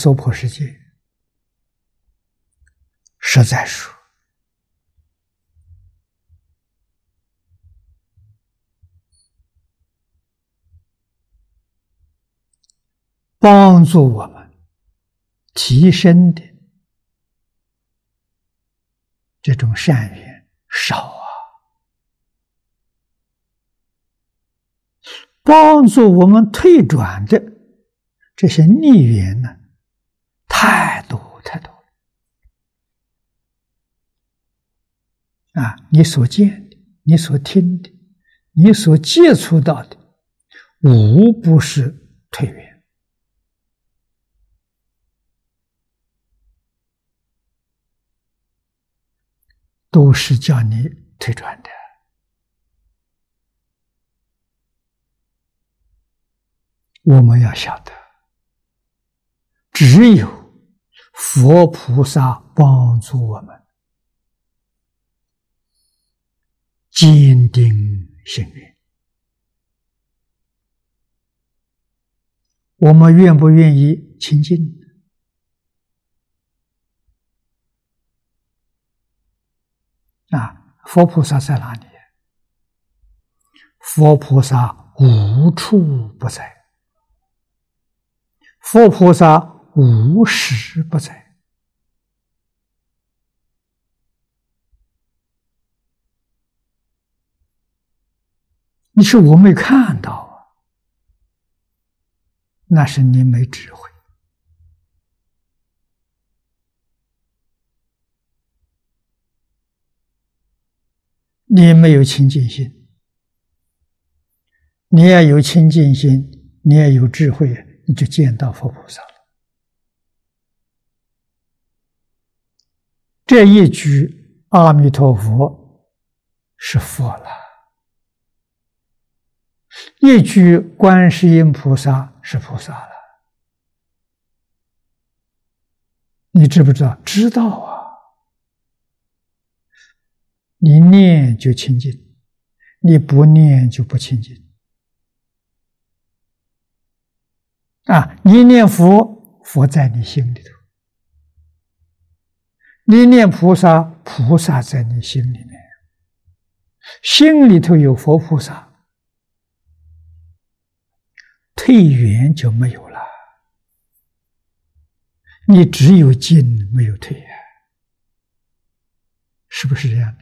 娑婆世界，实在说，帮助我们提升的这种善缘少啊，帮助我们退转的。这些逆缘呢，太多太多啊！你所见的，你所听的，你所接触到的，无不是退缘，都是叫你退转的。我们要晓得。只有佛菩萨帮助我们，坚定信愿。我们愿不愿意亲近？啊，佛菩萨在哪里？佛菩萨无处不在，佛菩萨。无时不在，你说我没看到啊？那是你没智慧，你没有清净心。你要有清净心，你要有智慧，你就见到佛菩萨了。这一句阿弥陀佛是佛了，一句观世音菩萨是菩萨了。你知不知道？知道啊！你念就清净，你不念就不清净。啊，你念佛，佛在你心里头。你念菩萨，菩萨在你心里面，心里头有佛菩萨，退缘就没有了。你只有进没有退啊，是不是这样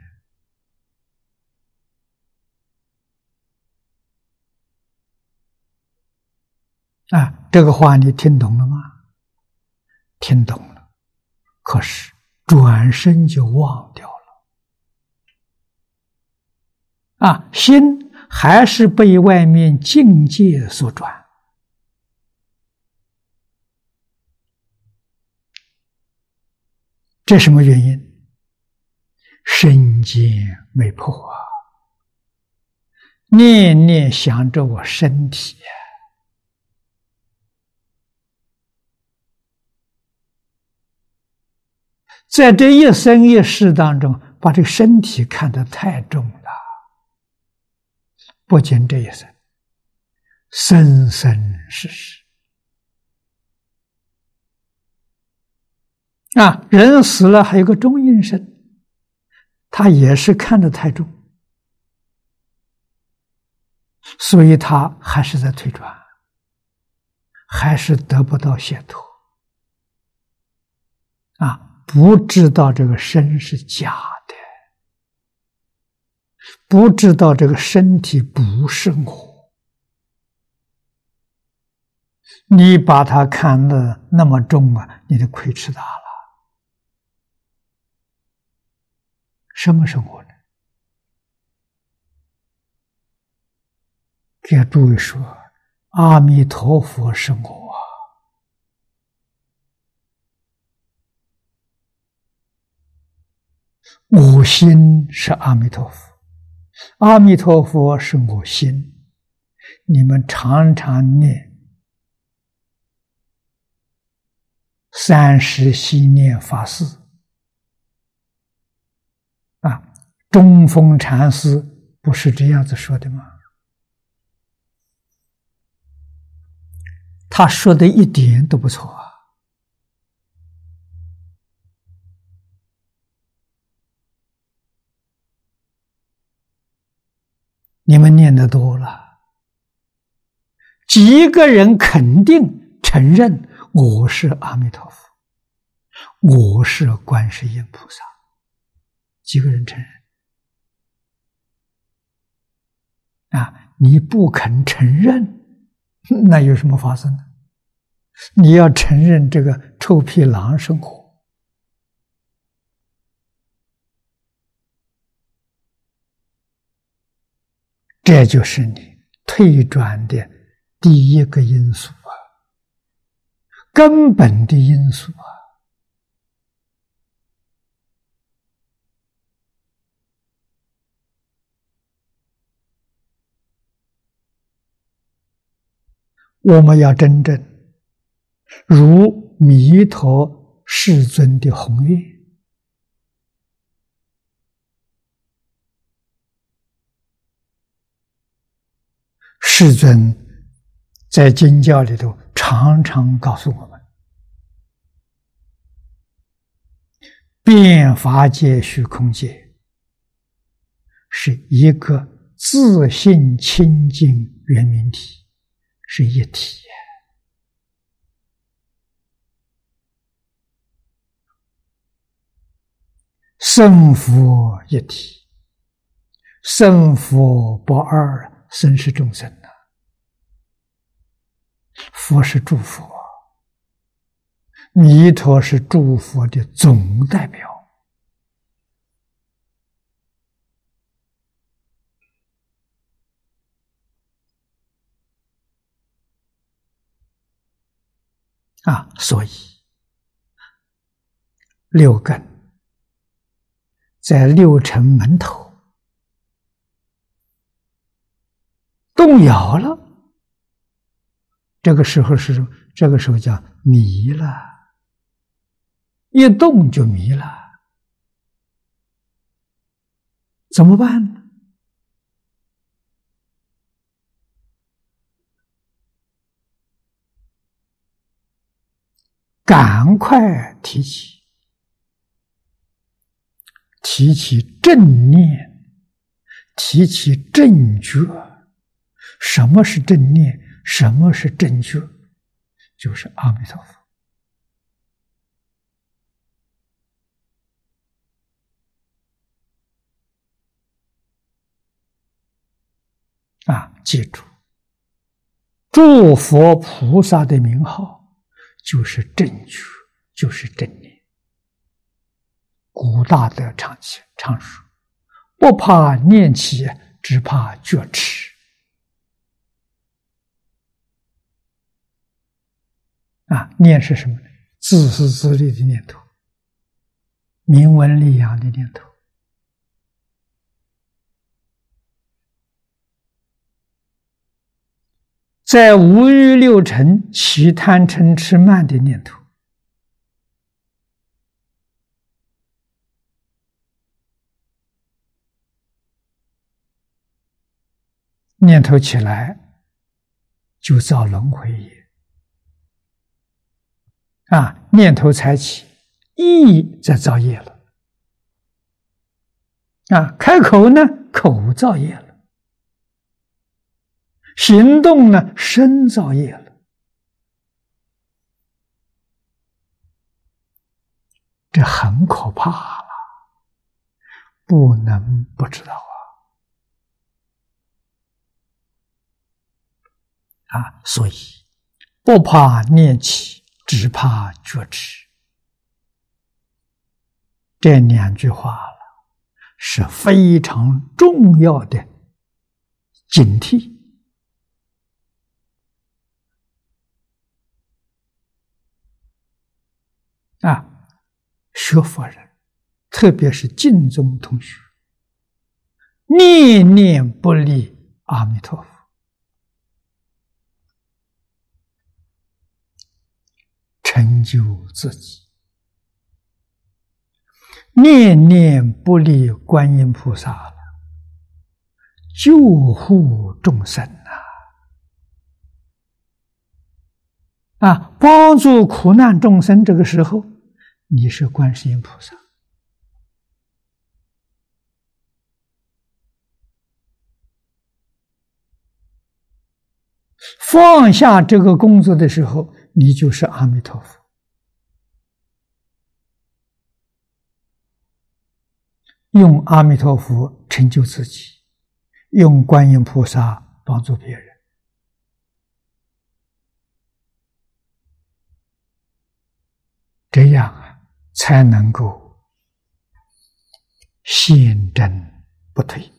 的？啊，这个话你听懂了吗？听懂了，可是。转身就忘掉了，啊，心还是被外面境界所转，这什么原因？身见没破啊，念念想着我身体。在这一生一世当中，把这个身体看得太重了。不仅这一生，生生世世啊，人死了还有个中阴身，他也是看得太重，所以他还是在退转，还是得不到解脱啊。不知道这个身是假的，不知道这个身体不是我，你把它看得那么重啊，你的亏吃大了。什么是我呢？给诸位说，阿弥陀佛是我。我心是阿弥陀佛，阿弥陀佛是我心。你们常常念三时系念法事啊，中峰禅师不是这样子说的吗？他说的一点都不错啊。你们念的多了，几个人肯定承认我是阿弥陀佛，我是观世音菩萨，几个人承认啊？你不肯承认，那有什么发生呢？你要承认这个臭皮囊生活。这就是你退转的第一个因素啊，根本的因素啊。我们要真正如弥陀世尊的宏愿。世尊在经教里头常常告诉我们：遍法界、虚空界是一个自信清净圆明体，是一体。圣佛一体，圣佛不二，生死众生。佛是诸佛，弥陀是诸佛的总代表啊，所以六根在六尘门头动摇了。这个时候是这个时候叫迷了，一动就迷了，怎么办呢？赶快提起，提起正念，提起正觉。什么是正念？什么是正觉？就是阿弥陀佛啊！记住，诸佛菩萨的名号就是正觉，就是正念。古大德常讲常说：“不怕念起，只怕觉迟。”啊，念是什么呢？自私自利的念头，名闻利养的念头，在五欲六尘起贪嗔痴慢的念头，念头起来就造轮回业。啊，念头才起，意在造业了。啊，开口呢，口造业了；行动呢，身造业了。这很可怕了，不能不知道啊！啊，所以不怕念起。只怕觉迟，这两句话了，是非常重要的警惕啊！学佛人，特别是净宗同学，念念不离阿弥陀佛。成就自己，念念不离观音菩萨，救护众生呐！啊，帮助苦难众生。这个时候，你是观世音菩萨，放下这个工作的时候，你就是阿弥陀佛。用阿弥陀佛成就自己，用观音菩萨帮助别人，这样啊，才能够现真不退。